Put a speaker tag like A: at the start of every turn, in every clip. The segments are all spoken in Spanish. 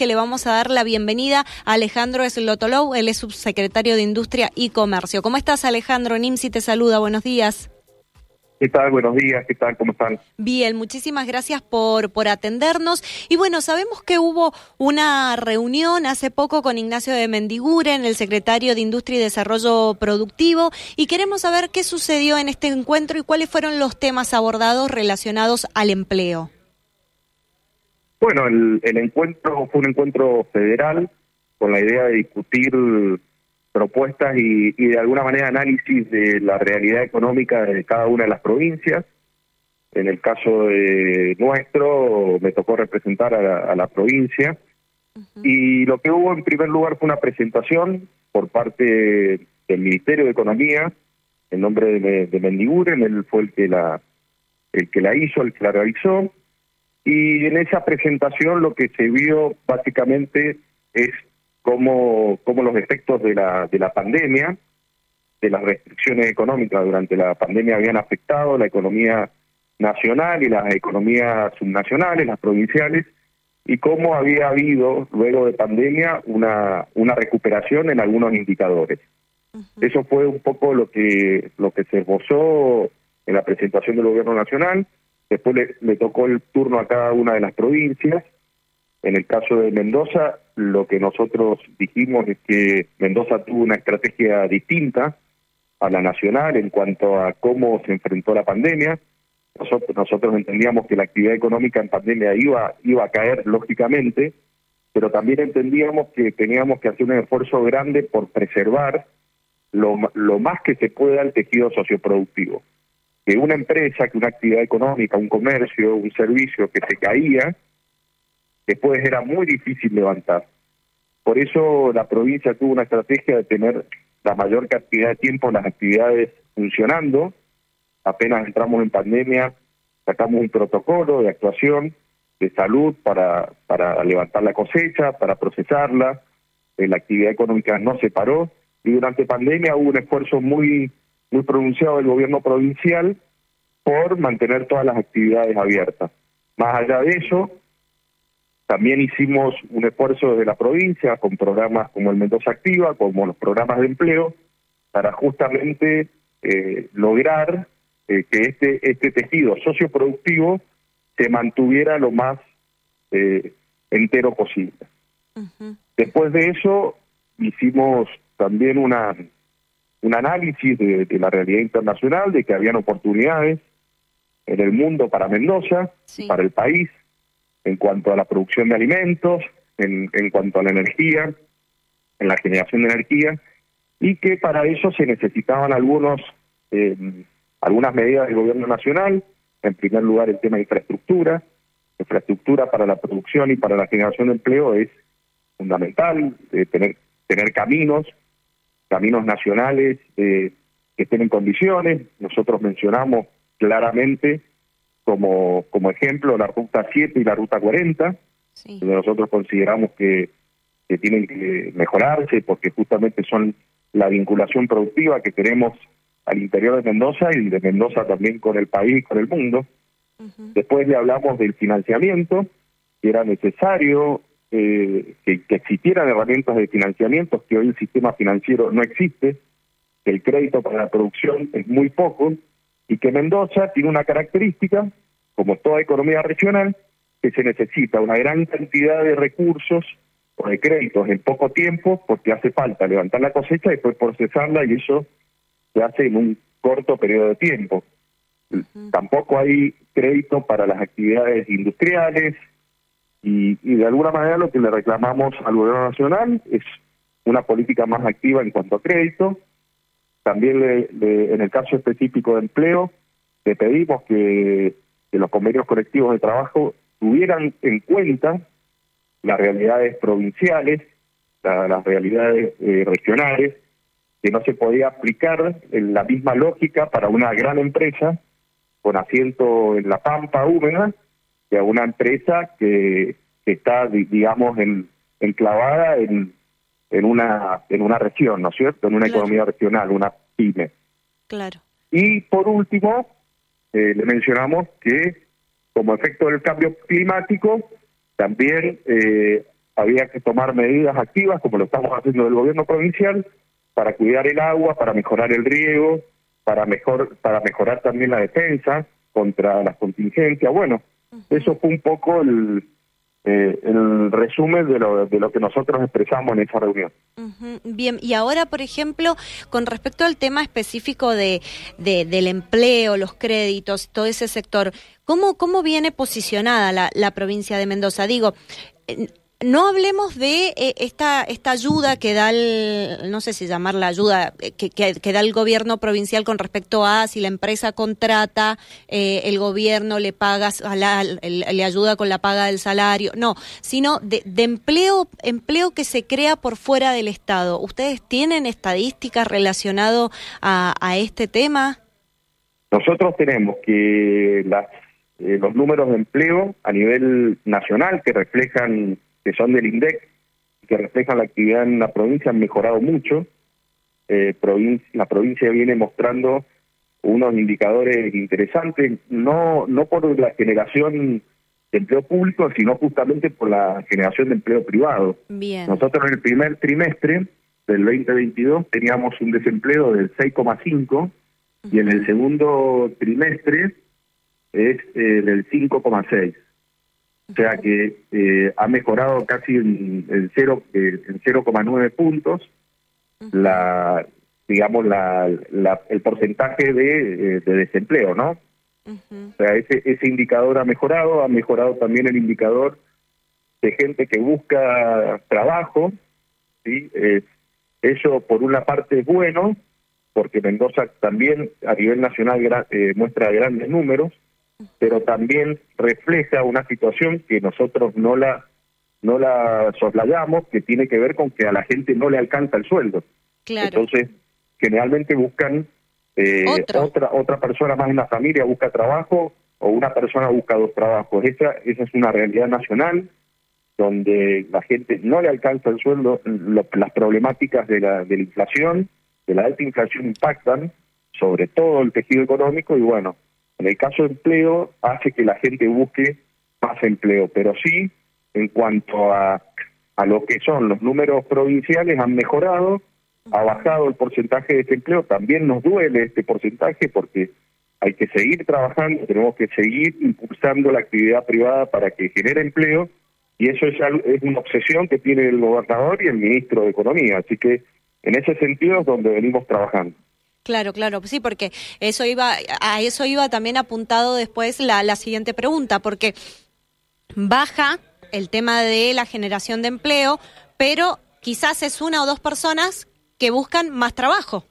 A: que le vamos a dar la bienvenida a Alejandro Eslotolou, él es subsecretario de Industria y Comercio. ¿Cómo estás, Alejandro? Nimsi te saluda, buenos días.
B: ¿Qué tal? Buenos días, ¿qué tal? ¿Cómo están?
A: Bien, muchísimas gracias por, por atendernos. Y bueno, sabemos que hubo una reunión hace poco con Ignacio de Mendiguren, el secretario de Industria y Desarrollo Productivo, y queremos saber qué sucedió en este encuentro y cuáles fueron los temas abordados relacionados al empleo.
B: Bueno, el, el encuentro fue un encuentro federal con la idea de discutir propuestas y, de alguna manera análisis de la realidad económica de cada una de las provincias. En el caso de nuestro, me tocó representar a la, provincia. Y lo que hubo en primer lugar fue una presentación por parte del Ministerio de Economía, en nombre de, de Mendiguren, él fue el que la el que la hizo, el que la realizó. Y en esa presentación lo que se vio básicamente es cómo, cómo los efectos de la, de la pandemia, de las restricciones económicas durante la pandemia habían afectado la economía nacional y las economías subnacionales, las provinciales, y cómo había habido, luego de pandemia, una, una recuperación en algunos indicadores. Eso fue un poco lo que, lo que se esbozó en la presentación del Gobierno Nacional. Después le, tocó el turno a cada una de las provincias. En el caso de Mendoza, lo que nosotros dijimos es que Mendoza tuvo una estrategia distinta a la nacional en cuanto a cómo se enfrentó la pandemia. Nosotros, nosotros entendíamos que la actividad económica en pandemia iba, iba a caer lógicamente, pero también entendíamos que teníamos que hacer un esfuerzo grande por preservar lo, lo más que se pueda el tejido socioproductivo. Que una empresa, que una actividad económica, un comercio, un servicio que se caía, después era muy difícil levantar. Por eso la provincia tuvo una estrategia de tener la mayor cantidad de tiempo las actividades funcionando. Apenas entramos en pandemia, sacamos un protocolo de actuación de salud para, para levantar la cosecha, para procesarla. Eh, la actividad económica no se paró y durante pandemia hubo un esfuerzo muy, muy pronunciado del gobierno provincial por mantener todas las actividades abiertas. Más allá de eso, también hicimos un esfuerzo desde la provincia con programas como el Mendoza Activa, como los programas de empleo, para justamente eh, lograr eh, que este, este tejido socioproductivo se mantuviera lo más eh, entero posible. Después de eso hicimos también una un análisis de, la realidad internacional, de que habían oportunidades en el mundo para Mendoza, para el país, en cuanto a la producción de alimentos, en, en cuanto a la energía, en la generación de energía, y que para eso se necesitaban algunos eh, algunas medidas del gobierno nacional, en primer lugar el tema de infraestructura, infraestructura para la producción y para la generación de empleo es fundamental, eh, tener tener caminos, caminos nacionales eh, que estén en condiciones, nosotros mencionamos claramente como, como ejemplo la ruta 7 y la ruta 40, donde nosotros consideramos que, que tienen que mejorarse porque justamente son la vinculación productiva que queremos al interior de Mendoza y de Mendoza también con el país y con el mundo. Después le hablamos del financiamiento, que era necesario eh, que, que, existieran herramientas de financiamiento, que hoy el sistema financiero no existe, que el crédito para la producción es muy poco, y que Mendoza tiene una característica, como toda economía regional, que se necesita una gran cantidad de recursos o de créditos en poco tiempo porque hace falta levantar la cosecha y después procesarla y eso se hace en un corto periodo de tiempo. Tampoco hay crédito para las actividades industriales y, y, de alguna manera lo que le reclamamos al gobierno nacional es una política más activa en cuanto a crédito, también le, en el caso específico de empleo, le pedimos que, los convenios colectivos de trabajo tuvieran en cuenta las realidades provinciales, las realidades eh, regionales, que no se podía aplicar la misma lógica para una gran empresa con asiento en la pampa húmeda a una empresa que, que está, digamos, en, enclavada en, en una en una región, ¿no es cierto? En una economía regional, una pyme.
A: Claro.
B: Y por último, eh, le mencionamos que como efecto del cambio climático, también eh, había que tomar medidas activas, como lo estamos haciendo del gobierno provincial, para cuidar el agua, para mejorar el riego, para mejor para mejorar también la defensa contra las contingencias. Bueno, eso fue un poco el, eh, el resumen de lo, de lo que nosotros expresamos en esa reunión.
A: Bien, y ahora, por ejemplo, con respecto al tema específico de, de, del empleo, los créditos, todo ese sector, ¿cómo, cómo viene posicionada la, la provincia de Mendoza? Digo, no hablemos de eh, esta, esta ayuda que da el, no sé si llamarla ayuda, eh, que, que, da el gobierno provincial con respecto a si la empresa contrata, eh, el gobierno le paga, le ayuda con la paga del salario, no, sino de, de, empleo, empleo que se crea por fuera del Estado. ¿Ustedes tienen estadísticas relacionadas a, a este tema?
B: Nosotros tenemos que las, los números de empleo a nivel nacional que reflejan que son del INDEC, que reflejan la actividad en la provincia, han mejorado mucho. Eh, la provincia viene mostrando unos indicadores interesantes, no, no por la generación de empleo público, sino justamente por la generación de empleo privado. Nosotros en el primer trimestre del 2022 teníamos un desempleo del 6,5 y en el segundo trimestre es eh, del 5,6. O sea que eh, ha mejorado casi en, en, cero, eh, en 0,9 puntos la digamos la, el porcentaje de, eh, de desempleo, ¿no? O sea, ese, ese indicador ha mejorado, ha mejorado también el indicador de gente que busca trabajo, ¿sí? eso por una parte es bueno, porque Mendoza también a nivel nacional muestra grandes números, pero también refleja una situación que nosotros no la no la soslayamos, que tiene que ver con que a la gente no le alcanza el sueldo. Entonces, generalmente buscan eh, otra otra persona más en la familia busca trabajo o una persona busca dos trabajos. Esa esa es una realidad nacional donde la gente no le alcanza el sueldo, las problemáticas de la de la inflación, de la alta inflación impactan sobre todo el tejido económico y bueno, en el caso de empleo, hace que la gente busque más empleo, pero sí, en cuanto a, a lo que son los números provinciales, han mejorado, ha bajado el porcentaje de desempleo, también nos duele este porcentaje porque hay que seguir trabajando, tenemos que seguir impulsando la actividad privada para que genere empleo y eso es, es una obsesión que tiene el gobernador y el ministro de Economía, así que en ese sentido es donde venimos trabajando.
A: Claro, claro, sí, porque eso iba, a eso iba también apuntado después la, la siguiente pregunta, porque baja el tema de la generación de empleo, pero quizás es una o dos personas que buscan más trabajo.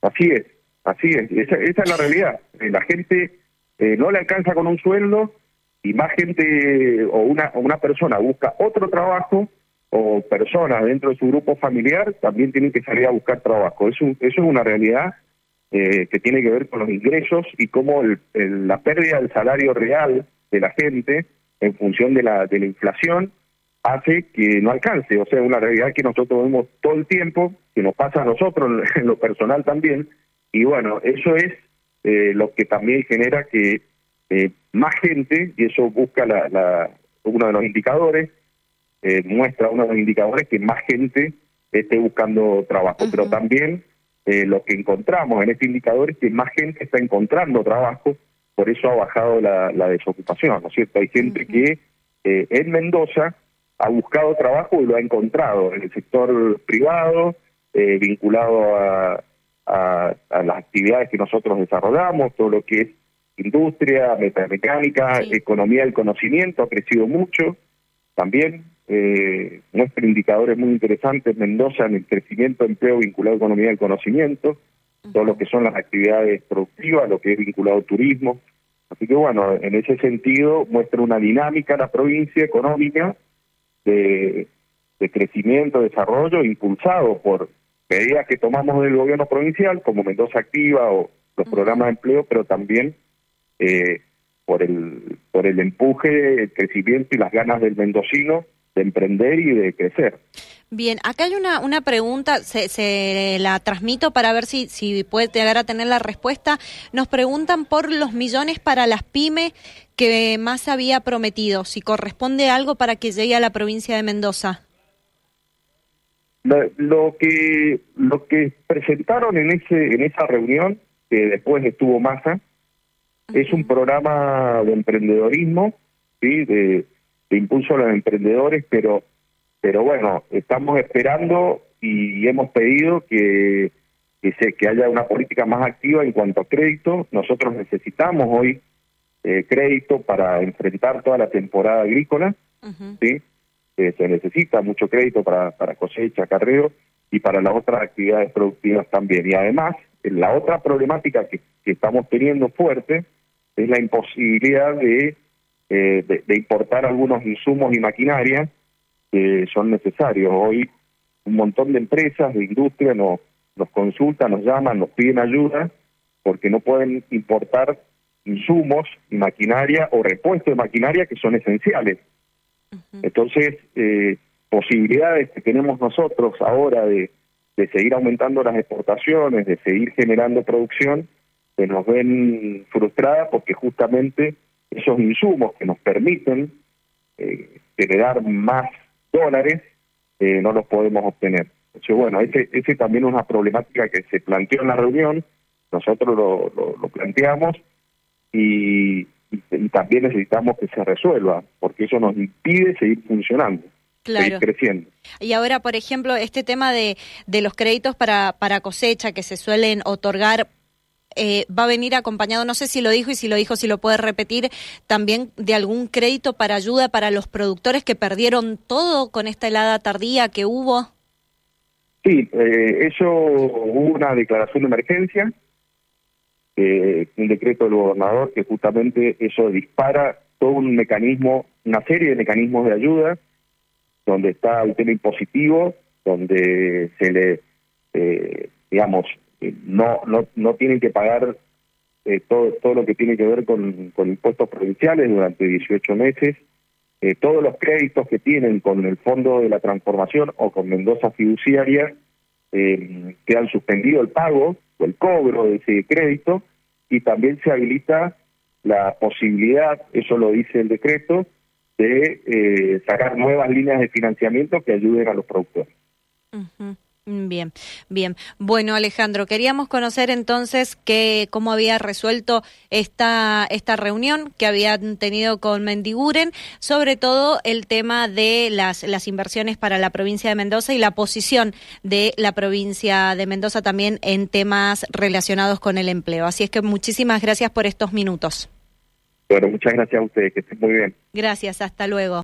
B: Así es, así es, esa, es la realidad. Eh, la gente eh, no le alcanza con un sueldo y más gente o una, o una persona busca otro trabajo o personas dentro de su grupo familiar también tienen que salir a buscar trabajo. Eso, es una realidad eh, que tiene que ver con los ingresos y cómo la pérdida del salario real de la gente en función de la, de la inflación hace que no alcance. O sea, una realidad que nosotros vemos todo el tiempo, que nos pasa a nosotros en lo personal también. Y bueno, eso es eh, lo que también genera que eh, más gente, y eso busca la, la, uno de los indicadores, eh, muestra uno de los indicadores que más gente esté buscando trabajo, pero también eh, lo que encontramos en este indicador es que más gente está encontrando trabajo, por eso ha bajado la, desocupación, ¿no es cierto? Hay gente que eh, en Mendoza ha buscado trabajo y lo ha encontrado en el sector privado, eh, vinculado a, las actividades que nosotros desarrollamos, todo lo que es industria, metamecánica, economía del conocimiento, ha crecido mucho también eh, muestra indicadores muy interesantes Mendoza en el crecimiento de empleo vinculado a economía del conocimiento, todo lo que son las actividades productivas, lo que es vinculado al turismo. Así que bueno, en ese sentido muestra una dinámica la provincia económica de, de crecimiento, desarrollo, impulsado por medidas que tomamos del gobierno provincial, como Mendoza Activa o los programas de empleo, pero también eh, por el por el empuje, el crecimiento y las ganas del mendocino de emprender y de crecer.
A: Bien, acá hay una, una pregunta, se, se, la transmito para ver si, si puede llegar a tener la respuesta. Nos preguntan por los millones para las pymes que más había prometido, si corresponde algo para que llegue a la provincia de Mendoza.
B: Lo, que lo que presentaron en ese en esa reunión que después estuvo Massa es un programa de emprendedorismo, sí, de, de impulso a los emprendedores, pero pero bueno, estamos esperando y hemos pedido que, que, se, que haya una política más activa en cuanto a crédito. Nosotros necesitamos hoy eh, crédito para enfrentar toda la temporada agrícola, ¿sí? Eh, se necesita mucho crédito para, para cosecha, carreo y para las otras actividades productivas también. Y además, la otra problemática que, que estamos teniendo fuerte es la imposibilidad de, eh, de, de importar algunos insumos y maquinaria que son necesarios. Hoy un montón de empresas, de industria nos, nos consultan, nos llaman, nos piden ayuda porque no pueden importar insumos y maquinaria o repuestos de maquinaria que son esenciales. Entonces, eh, posibilidades que tenemos nosotros ahora de, de seguir aumentando las exportaciones, de seguir generando producción, se nos ven frustradas porque justamente esos insumos que nos permiten eh, generar más dólares, eh, no los podemos obtener. Entonces, bueno, ese, ese también es una problemática que se planteó en la reunión, nosotros lo, lo, planteamos y, y, también necesitamos que se resuelva, porque eso nos impide seguir funcionando. Seguir creciendo.
A: Y ahora, por ejemplo, este tema de, de los créditos para, para cosecha que se suelen otorgar eh, va a venir acompañado, no sé si lo dijo y si lo dijo, si lo puede repetir, también de algún crédito para ayuda para los productores que perdieron todo con esta helada tardía que hubo.
B: Sí, eh, eso hubo una declaración de emergencia, eh, un decreto del gobernador que justamente eso dispara todo un mecanismo, una serie de mecanismos de ayuda, donde está el tema impositivo, donde se le, eh, digamos, no, no, no tienen que pagar eh, todo, todo lo que tiene que ver con, con impuestos provinciales durante 18 meses, eh, todos los créditos que tienen con el Fondo de la Transformación o con Mendoza Fiduciaria eh, quedan suspendido el pago o el cobro de ese crédito y también se habilita la posibilidad, eso lo dice el decreto, de eh, sacar nuevas líneas de financiamiento que ayuden a los productores.
A: Bien, bien. Bueno, Alejandro, queríamos conocer entonces que, cómo había resuelto esta, esta reunión que habían tenido con Mendiguren, sobre todo el tema de las, las inversiones para la provincia de Mendoza y la posición de la provincia de Mendoza también en temas relacionados con el empleo. Así es que muchísimas gracias por estos minutos.
B: Bueno, muchas gracias a ustedes, que estén muy bien.
A: Gracias, hasta luego.